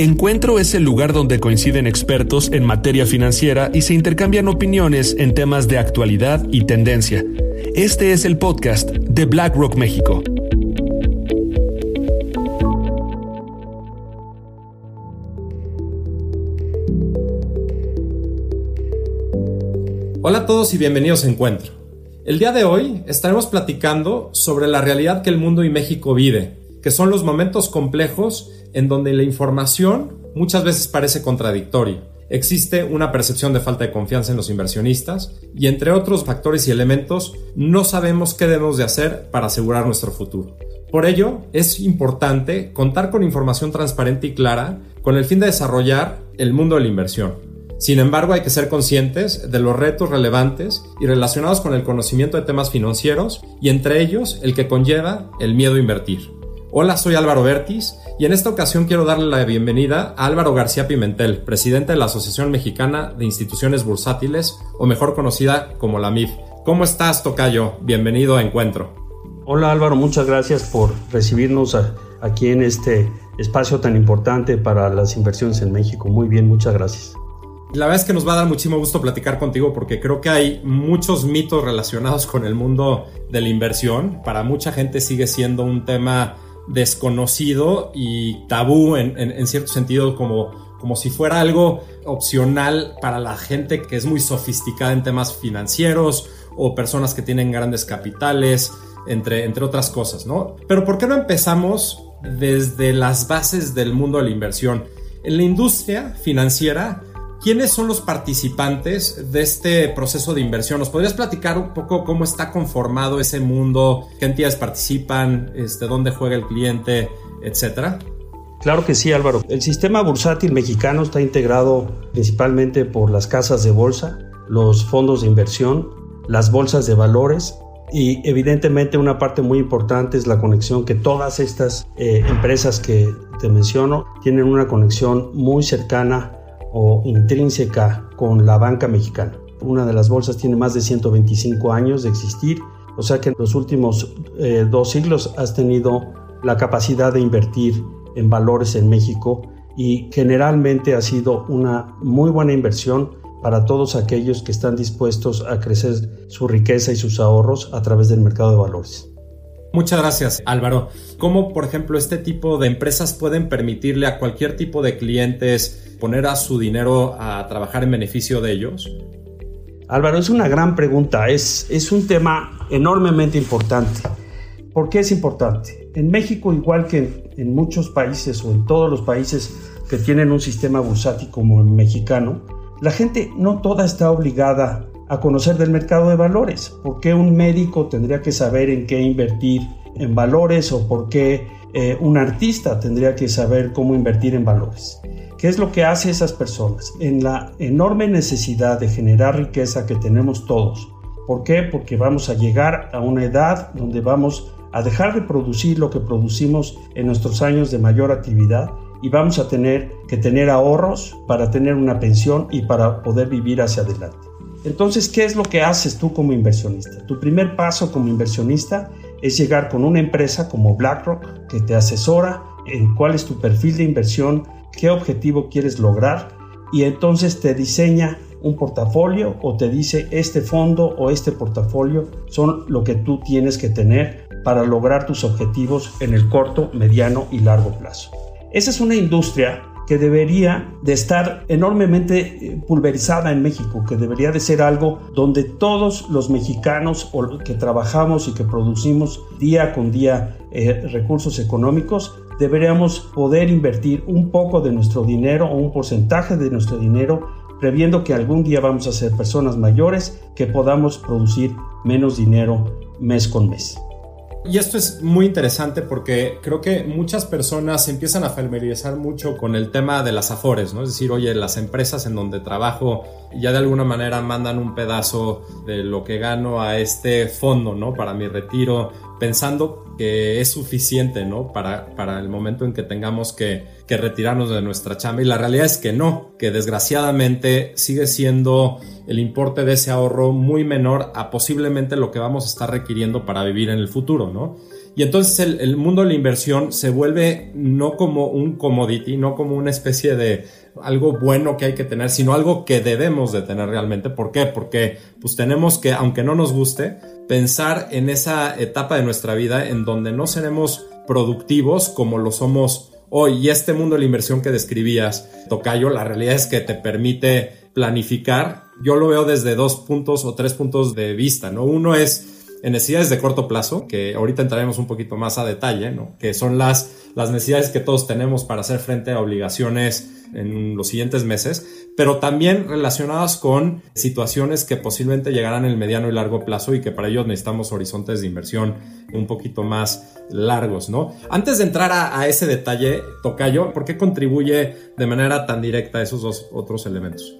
Encuentro es el lugar donde coinciden expertos en materia financiera y se intercambian opiniones en temas de actualidad y tendencia. Este es el podcast de BlackRock México. Hola a todos y bienvenidos a Encuentro. El día de hoy estaremos platicando sobre la realidad que el mundo y México vive, que son los momentos complejos en donde la información muchas veces parece contradictoria. Existe una percepción de falta de confianza en los inversionistas y entre otros factores y elementos no sabemos qué debemos de hacer para asegurar nuestro futuro. Por ello, es importante contar con información transparente y clara con el fin de desarrollar el mundo de la inversión. Sin embargo, hay que ser conscientes de los retos relevantes y relacionados con el conocimiento de temas financieros y entre ellos el que conlleva el miedo a invertir. Hola, soy Álvaro Bertis y en esta ocasión quiero darle la bienvenida a Álvaro García Pimentel, presidente de la Asociación Mexicana de Instituciones Bursátiles, o mejor conocida como la MIF. ¿Cómo estás, Tocayo? Bienvenido a Encuentro. Hola Álvaro, muchas gracias por recibirnos aquí en este espacio tan importante para las inversiones en México. Muy bien, muchas gracias. La verdad es que nos va a dar muchísimo gusto platicar contigo porque creo que hay muchos mitos relacionados con el mundo de la inversión. Para mucha gente sigue siendo un tema desconocido y tabú en, cierto sentido como, como si fuera algo opcional para la gente que es muy sofisticada en temas financieros o personas que tienen grandes capitales, entre, entre otras cosas, ¿no? Pero ¿por qué no empezamos desde las bases del mundo de la inversión? En la industria financiera ¿Quiénes son los participantes de este proceso de inversión? ¿Nos podrías platicar un poco cómo está conformado ese mundo? ¿Qué entidades participan? Este, ¿Dónde juega el cliente? Etcétera. Claro que sí, Álvaro. El sistema bursátil mexicano está integrado principalmente por las casas de bolsa, los fondos de inversión, las bolsas de valores y evidentemente una parte muy importante es la conexión que todas estas eh, empresas que te menciono tienen una conexión muy cercana intrínseca con la banca mexicana. Una de las bolsas tiene más de 125 años de existir, o sea que en los últimos eh, dos siglos has tenido la capacidad de invertir en valores en México y generalmente ha sido una muy buena inversión para todos aquellos que están dispuestos a crecer su riqueza y sus ahorros a través del mercado de valores. Muchas gracias, Álvaro. ¿Cómo, por ejemplo, este tipo de empresas pueden permitirle a cualquier tipo de clientes poner a su dinero a trabajar en beneficio de ellos? Álvaro, es una gran pregunta. Es, es un tema enormemente importante. ¿Por qué es importante? En México, igual que en, muchos países o en todos los países que tienen un sistema bursátil como el mexicano, la gente no toda está obligada a conocer del mercado de valores. ¿Por qué un médico tendría que saber en qué invertir en valores o por qué eh, un artista tendría que saber cómo invertir en valores? ¿Qué es lo que hace esas personas? En la enorme necesidad de generar riqueza que tenemos todos. ¿Por qué? Porque vamos a llegar a una edad donde vamos a dejar de producir lo que producimos en nuestros años de mayor actividad y vamos a tener que tener ahorros para tener una pensión y para poder vivir hacia adelante. Entonces, ¿qué es lo que haces tú como inversionista? Tu primer paso como inversionista es llegar con una empresa como BlackRock que te asesora en cuál es tu perfil de inversión, qué objetivo quieres lograr y entonces te diseña un portafolio o te dice este fondo o este portafolio son lo que tú tienes que tener para lograr tus objetivos en el corto, mediano y largo plazo. Esa es una industria que debería de estar enormemente eh, pulverizada en México, que debería de ser algo donde todos los mexicanos que trabajamos y que producimos día con día eh, recursos económicos, deberíamos poder invertir un poco de nuestro dinero o un porcentaje de nuestro dinero previendo que algún día vamos a ser personas mayores que podamos producir menos dinero mes con mes. Y esto es muy interesante porque creo que muchas personas empiezan a familiarizar mucho con el tema de las afores, ¿no? Es decir, oye, las empresas en donde trabajo ya de alguna manera mandan un pedazo de lo que gano a este fondo, ¿no? Para mi retiro, pensando que es suficiente, ¿no? Para, para el momento en que tengamos que, que retirarnos de nuestra chamba. Y la realidad es que no, que desgraciadamente sigue siendo el importe de ese ahorro muy menor a posiblemente lo que vamos a estar requiriendo para vivir en el futuro, ¿no? Y entonces el, mundo de la inversión se vuelve no como un commodity, no como una especie de algo bueno que hay que tener, sino algo que debemos de tener realmente. ¿Por qué? Porque pues tenemos que, aunque no nos guste, pensar en esa etapa de nuestra vida en donde no seremos productivos como lo somos hoy. Y este mundo de la inversión que describías, Tocayo, la realidad es que te permite planificar. Yo lo veo desde dos puntos o tres puntos de vista, ¿no? Uno es en necesidades de corto plazo, que ahorita entraremos un poquito más a detalle, ¿no? que son las, las necesidades que todos tenemos para hacer frente a obligaciones en los siguientes meses, pero también relacionadas con situaciones que posiblemente llegarán en el mediano y largo plazo y que para ellos necesitamos horizontes de inversión un poquito más largos, ¿no? Antes de entrar a, a ese detalle, Tocayo, ¿por qué contribuye de manera tan directa a esos dos otros elementos?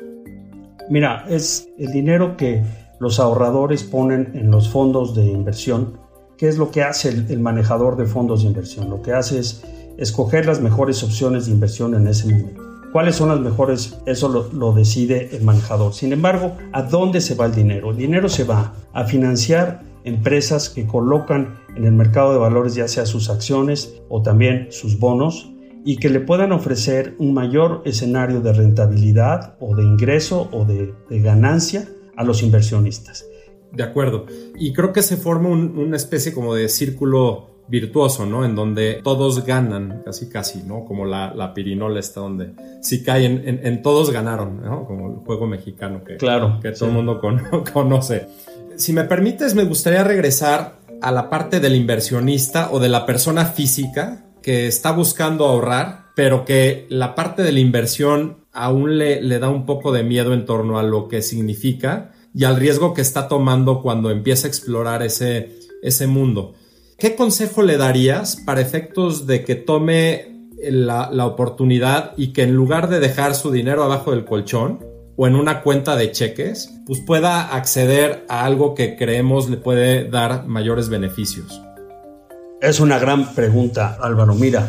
Mira, es el dinero que los ahorradores ponen en los fondos de inversión. ¿Qué es lo que hace el, manejador de fondos de inversión? Lo que hace es escoger las mejores opciones de inversión en ese momento. ¿Cuáles son las mejores? Eso lo, decide el manejador. Sin embargo, ¿a dónde se va el dinero? El dinero se va a financiar empresas que colocan en el mercado de valores ya sea sus acciones o también sus bonos y que le puedan ofrecer un mayor escenario de rentabilidad o de ingreso o de ganancia a los inversionistas. De acuerdo. Y creo que se forma una especie como de círculo virtuoso, ¿no? En donde todos ganan, casi casi, ¿no? Como la, la pirinola está donde si caen, en, todos ganaron, ¿no? Como el juego mexicano que, claro, que todo el mundo conoce. Si me permites, me gustaría regresar a la parte del inversionista o de la persona física que está buscando ahorrar, pero que la parte de la inversión aún le, le da un poco de miedo en torno a lo que significa y al riesgo que está tomando cuando empieza a explorar ese, ese mundo. ¿Qué consejo le darías para efectos de que tome la, la, oportunidad y que en lugar de dejar su dinero abajo del colchón o en una cuenta de cheques, pues pueda acceder a algo que creemos le puede dar mayores beneficios? Es una gran pregunta, Álvaro. Mira,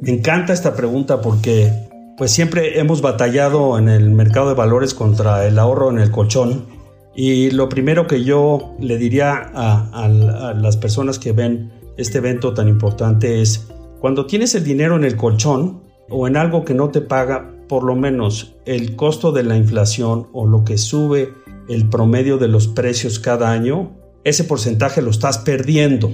me encanta esta pregunta porque pues siempre hemos batallado en el mercado de valores contra el ahorro en el colchón. Y lo primero que yo le diría a, las personas que ven este evento tan importante es, cuando tienes el dinero en el colchón o en algo que no te paga, por lo menos el costo de la inflación o lo que sube el promedio de los precios cada año, ese porcentaje lo estás perdiendo.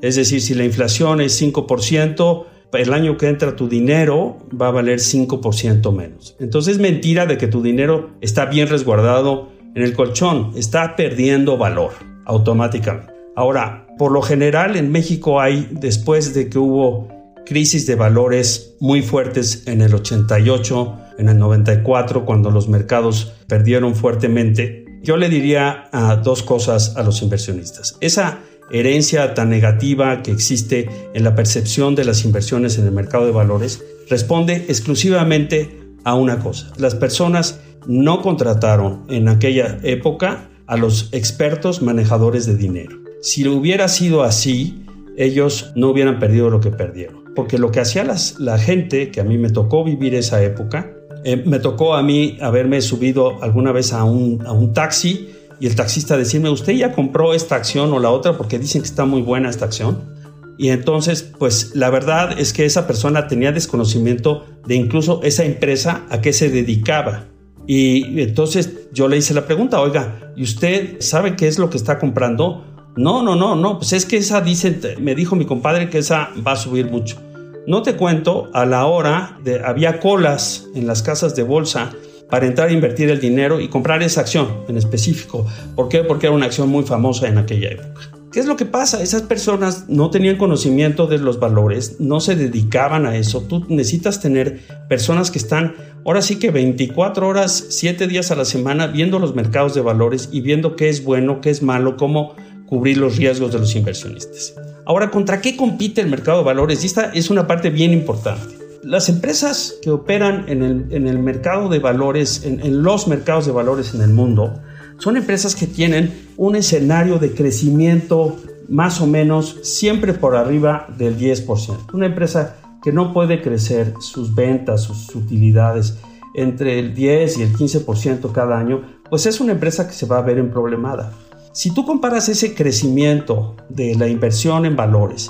Es decir, si la inflación es 5%, el año que entra tu dinero va a valer 5% menos. Entonces es mentira de que tu dinero está bien resguardado en el colchón, está perdiendo valor automáticamente. Ahora, por lo general en México hay, después de que hubo crisis de valores muy fuertes en el 88, en el 94, cuando los mercados perdieron fuertemente, yo le diría a dos cosas a los inversionistas. Esa herencia tan negativa que existe en la percepción de las inversiones en el mercado de valores responde exclusivamente a una cosa. Las personas no contrataron en aquella época a los expertos manejadores de dinero. Si lo hubiera sido así, ellos no hubieran perdido lo que perdieron. Porque lo que hacía la gente, que a mí me tocó vivir esa época, eh, me tocó a mí haberme subido alguna vez a un, a un taxi y el taxista decirme, usted ya compró esta acción o la otra porque dicen que está muy buena esta acción. Y entonces, pues la verdad es que esa persona tenía desconocimiento de incluso esa empresa a qué se dedicaba. Y entonces yo le hice la pregunta, oiga, ¿y usted sabe qué es lo que está comprando? No, no, no, no, pues es que esa dice, me dijo mi compadre que esa va a subir mucho. No te cuento, a la hora de, había colas en las casas de bolsa para entrar a invertir el dinero y comprar esa acción en específico. ¿Por qué? Porque era una acción muy famosa en aquella época. ¿Qué es lo que pasa? Esas personas no tenían conocimiento de los valores, no se dedicaban a eso. Tú necesitas tener personas que están ahora sí que 24 horas, 7 días a la semana viendo los mercados de valores y viendo qué es bueno, qué es malo, cómo cubrir los riesgos de los inversionistas. Ahora, ¿contra qué compite el mercado de valores? Esta es una parte bien importante las empresas que operan en el, mercado de valores, en, los mercados de valores en el mundo, son empresas que tienen un escenario de crecimiento más o menos siempre por arriba del 10%. Una empresa que no puede crecer sus ventas, sus utilidades entre el 10 y el 15% cada año, pues es una empresa que se va a ver en problemada. Si tú comparas ese crecimiento de la inversión en valores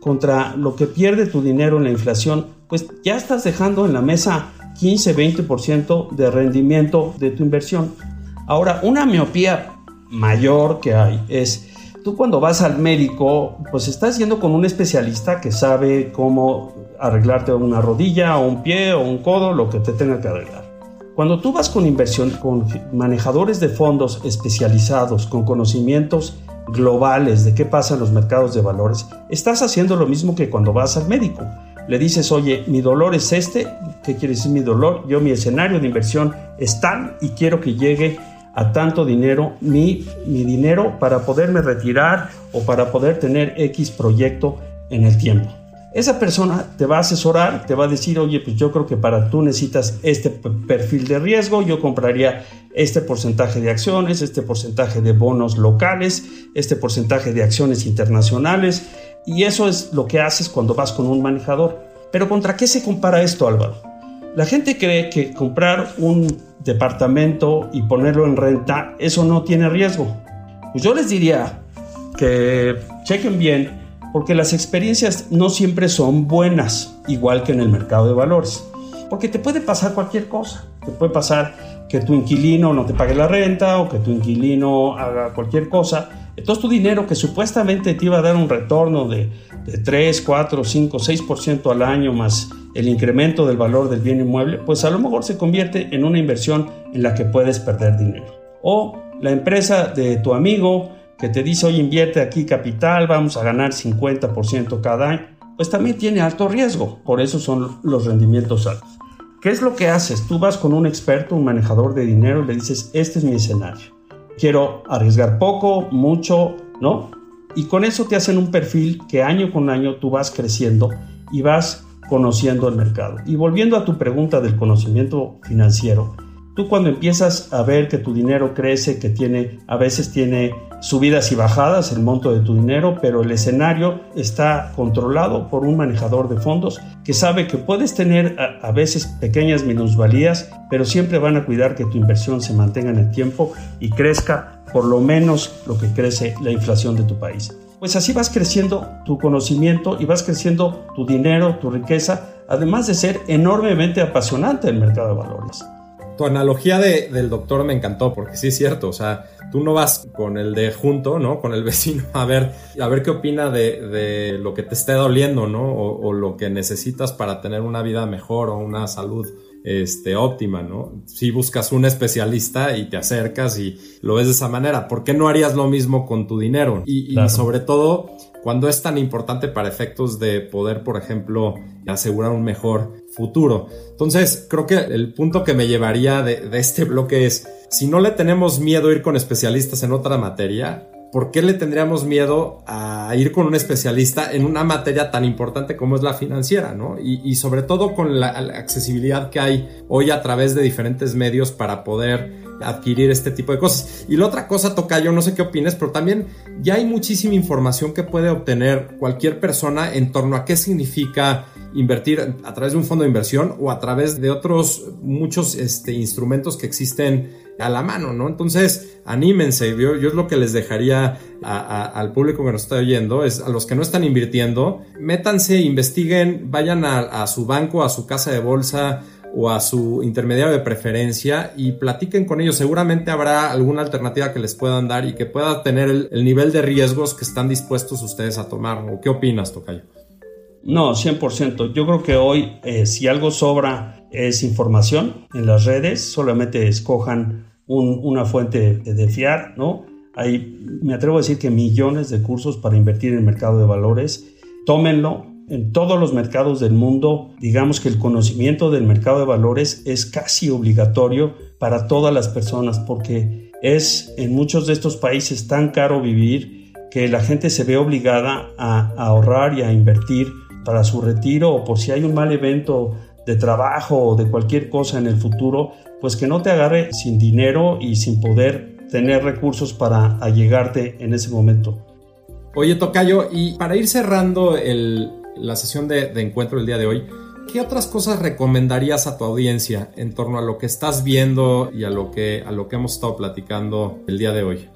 contra lo que pierde tu dinero en la inflación, pues ya estás dejando en la mesa 15-20% de rendimiento de tu inversión. Ahora, una miopía mayor que hay es, tú cuando vas al médico, pues estás yendo con un especialista que sabe cómo arreglarte una rodilla o un pie o un codo, lo que te tenga que arreglar. Cuando tú vas con inversión, con manejadores de fondos especializados, con conocimientos globales de qué pasa en los mercados de valores, estás haciendo lo mismo que cuando vas al médico. Le dices, oye, mi dolor es este, ¿qué quiere decir mi dolor? Yo mi escenario de inversión es tal y quiero que llegue a tanto dinero mi, mi dinero para poderme retirar o para poder tener X proyecto en el tiempo. Esa persona te va a asesorar, te va a decir, oye, pues yo creo que para tú necesitas este perfil de riesgo, yo compraría este porcentaje de acciones, este porcentaje de bonos locales, este porcentaje de acciones internacionales, y eso es lo que haces cuando vas con un manejador. Pero ¿contra qué se compara esto, Álvaro? La gente cree que comprar un departamento y ponerlo en renta, eso no tiene riesgo. Pues yo les diría que chequen bien porque las experiencias no siempre son buenas, igual que en el mercado de valores. Porque te puede pasar cualquier cosa. Te puede pasar que tu inquilino no te pague la renta o que tu inquilino haga cualquier cosa. Entonces tu dinero que supuestamente te iba a dar un retorno de, de 3, 4, 5, 6% al año más el incremento del valor del bien inmueble, pues a lo mejor se convierte en una inversión en la que puedes perder dinero. O la empresa de tu amigo que te dice, oye, invierte aquí capital, vamos a ganar 50% cada año, pues también tiene alto riesgo. Por eso son los rendimientos altos. ¿Qué es lo que haces? Tú vas con un experto, un manejador de dinero y le dices, este es mi escenario. Quiero arriesgar poco, mucho, ¿no? Y con eso te hacen un perfil que año con año tú vas creciendo y vas conociendo el mercado. Y volviendo a tu pregunta del conocimiento financiero, Tú cuando empiezas a ver que tu dinero crece, que tiene, a veces tiene subidas y bajadas el monto de tu dinero, pero el escenario está controlado por un manejador de fondos que sabe que puedes tener a, veces pequeñas minusvalías, pero siempre van a cuidar que tu inversión se mantenga en el tiempo y crezca por lo menos lo que crece la inflación de tu país. Pues así vas creciendo tu conocimiento y vas creciendo tu dinero, tu riqueza, además de ser enormemente apasionante el mercado de valores tu analogía de, del doctor me encantó, porque sí es cierto, o sea, tú no vas con el de junto, ¿no? Con el vecino a ver, a ver qué opina de, de lo que te esté doliendo, ¿no? O, o, lo que necesitas para tener una vida mejor o una salud este, óptima, ¿no? Si buscas un especialista y te acercas y lo ves de esa manera, ¿por qué no harías lo mismo con tu dinero? Y, claro. y sobre todo, cuando es tan importante para efectos de poder, por ejemplo, asegurar un mejor futuro. Entonces, creo que el punto que me llevaría de, este bloque es, si no le tenemos miedo a ir con especialistas en otra materia, ¿por qué le tendríamos miedo a ir con un especialista en una materia tan importante como es la financiera, ¿no? Y, sobre todo con la accesibilidad que hay hoy a través de diferentes medios para poder adquirir este tipo de cosas. Y la otra cosa, toca yo no sé qué opines, pero también ya hay muchísima información que puede obtener cualquier persona en torno a qué significa invertir a través de un fondo de inversión o a través de otros muchos este, instrumentos que existen a la mano, ¿no? Entonces, anímense. Yo, yo es lo que les dejaría al público que nos está oyendo, es a los que no están invirtiendo, métanse, investiguen, vayan a su banco, a su casa de bolsa, o a su intermediario de preferencia y platiquen con ellos. Seguramente habrá alguna alternativa que les puedan dar y que pueda tener el, el nivel de riesgos que están dispuestos ustedes a tomar. ¿O qué opinas, Tocayo? No, 100%. Yo creo que hoy, eh, si algo sobra, es información en las redes. Solamente escojan un, una fuente de fiar, ¿no? Hay, me atrevo a decir que millones de cursos para invertir en el mercado de valores. Tómenlo, en todos los mercados del mundo, digamos que el conocimiento del mercado de valores es casi obligatorio para todas las personas porque es en muchos de estos países tan caro vivir que la gente se ve obligada a, ahorrar y a invertir para su retiro o por si hay un mal evento de trabajo o de cualquier cosa en el futuro, pues que no te agarre sin dinero y sin poder tener recursos para allegarte en ese momento. Oye, Tocayo, y para ir cerrando el, la sesión de, de, encuentro del día de hoy, ¿qué otras cosas recomendarías a tu audiencia en torno a lo que estás viendo y a lo que, a lo que hemos estado platicando el día de hoy?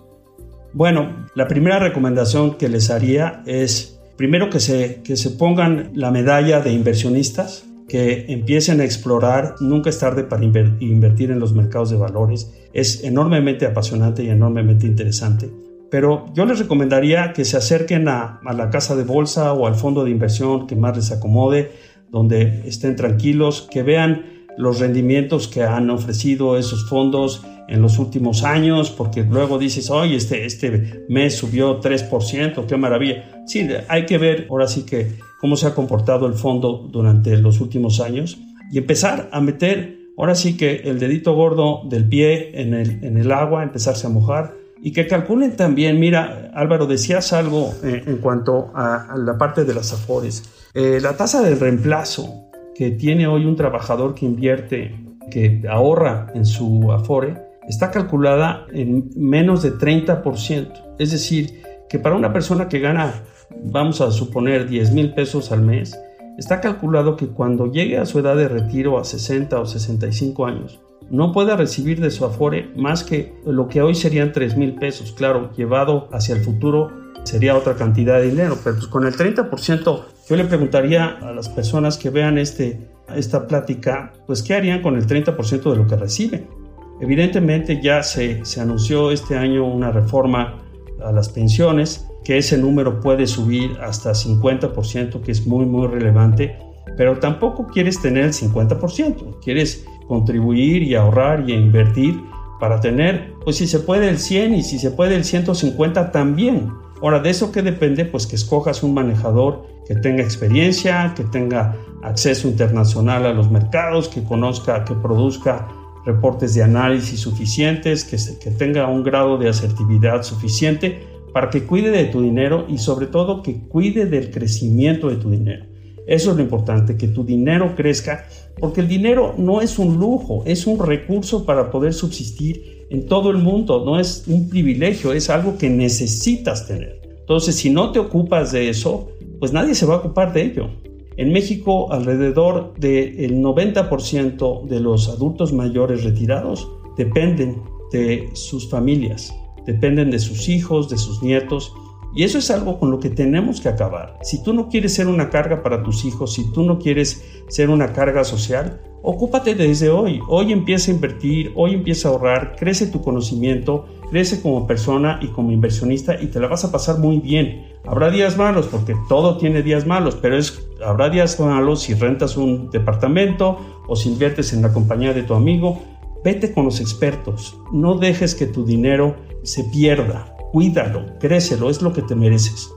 Bueno, la primera recomendación que les haría es Primero que se, que se pongan la medalla de inversionistas, que empiecen a explorar, nunca es tarde para invertir en los mercados de valores, es enormemente apasionante y enormemente interesante. Pero yo les recomendaría que se acerquen a, la casa de bolsa o al fondo de inversión que más les acomode, donde estén tranquilos, que vean los rendimientos que han ofrecido esos fondos en los últimos años, porque luego dices, oye, este, este mes subió 3%, qué maravilla. Sí, hay que ver ahora sí que cómo se ha comportado el fondo durante los últimos años y empezar a meter ahora sí que el dedito gordo del pie en el, en el agua, empezarse a mojar y que calculen también, mira, Álvaro, decías algo eh, en cuanto a, la parte de las afores. Eh, la tasa de reemplazo que tiene hoy un trabajador que invierte, que ahorra en su afore, está calculada en menos de 30%. Es decir, que para una persona que gana, vamos a suponer, 10 mil pesos al mes, está calculado que cuando llegue a su edad de retiro a 60 o 65 años, no pueda recibir de su afore más que lo que hoy serían 3 mil pesos. Claro, llevado hacia el futuro sería otra cantidad de dinero, pero pues con el 30% yo le preguntaría a las personas que vean este, esta plática, pues qué harían con el 30% de lo que reciben. Evidentemente ya se, se anunció este año una reforma a las pensiones, que ese número puede subir hasta 50%, que es muy, muy relevante, pero tampoco quieres tener el 50%, quieres contribuir y ahorrar y invertir para tener, pues si se puede el 100 y si se puede el 150 también. Ahora, ¿de eso qué depende? Pues que escojas un manejador que tenga experiencia, que tenga acceso internacional a los mercados, que conozca, que produzca reportes de análisis suficientes, que, que tenga un grado de asertividad suficiente para que cuide de tu dinero y sobre todo que cuide del crecimiento de tu dinero. Eso es lo importante, que tu dinero crezca, porque el dinero no es un lujo, es un recurso para poder subsistir en todo el mundo, no es un privilegio, es algo que necesitas tener. Entonces, si no te ocupas de eso, pues nadie se va a ocupar de ello. En México, alrededor del 90% de los adultos mayores retirados dependen de sus familias, dependen de sus hijos, de sus nietos, y eso es algo con lo que tenemos que acabar. Si tú no quieres ser una carga para tus hijos, si tú no quieres ser una carga social, ocúpate desde hoy. Hoy empieza a invertir, hoy empieza a ahorrar, crece tu conocimiento, crece como persona y como inversionista y te la vas a pasar muy bien. Habrá días malos porque todo tiene días malos, pero es, habrá días malos si rentas un departamento o si inviertes en la compañía de tu amigo. Vete con los expertos, no dejes que tu dinero se pierda, cuídalo, crécelo, es lo que te mereces.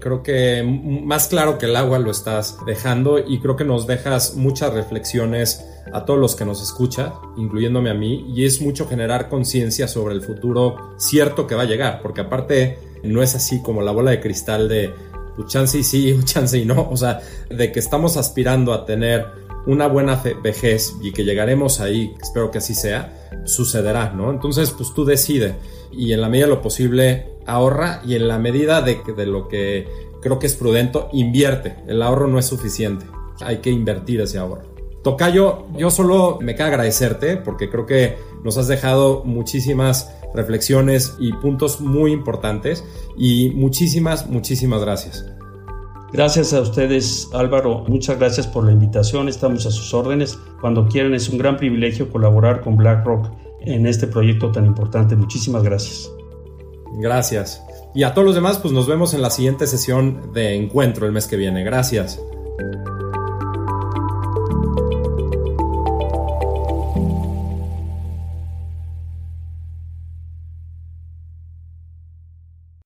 Creo que más claro que el agua lo estás dejando y creo que nos dejas muchas reflexiones a todos los que nos escuchan, incluyéndome a mí, y es mucho generar conciencia sobre el futuro cierto que va a llegar, porque aparte no es así como la bola de cristal de un chance y sí, un chance y no, o sea, de que estamos aspirando a tener una buena vejez y que llegaremos ahí, espero que así sea, sucederá, ¿no? Entonces, pues tú decide y en la medida de lo posible ahorra y en la medida de, de lo que creo que es prudente, invierte. El ahorro no es suficiente, hay que invertir ese ahorro. Tocayo, yo solo me queda agradecerte porque creo que nos has dejado muchísimas reflexiones y puntos muy importantes y muchísimas, muchísimas gracias. Gracias a ustedes, Álvaro. Muchas gracias por la invitación. Estamos a sus órdenes. Cuando quieran, es un gran privilegio colaborar con BlackRock en este proyecto tan importante. Muchísimas gracias. Gracias. Y a todos los demás, pues nos vemos en la siguiente sesión de encuentro el mes que viene. Gracias.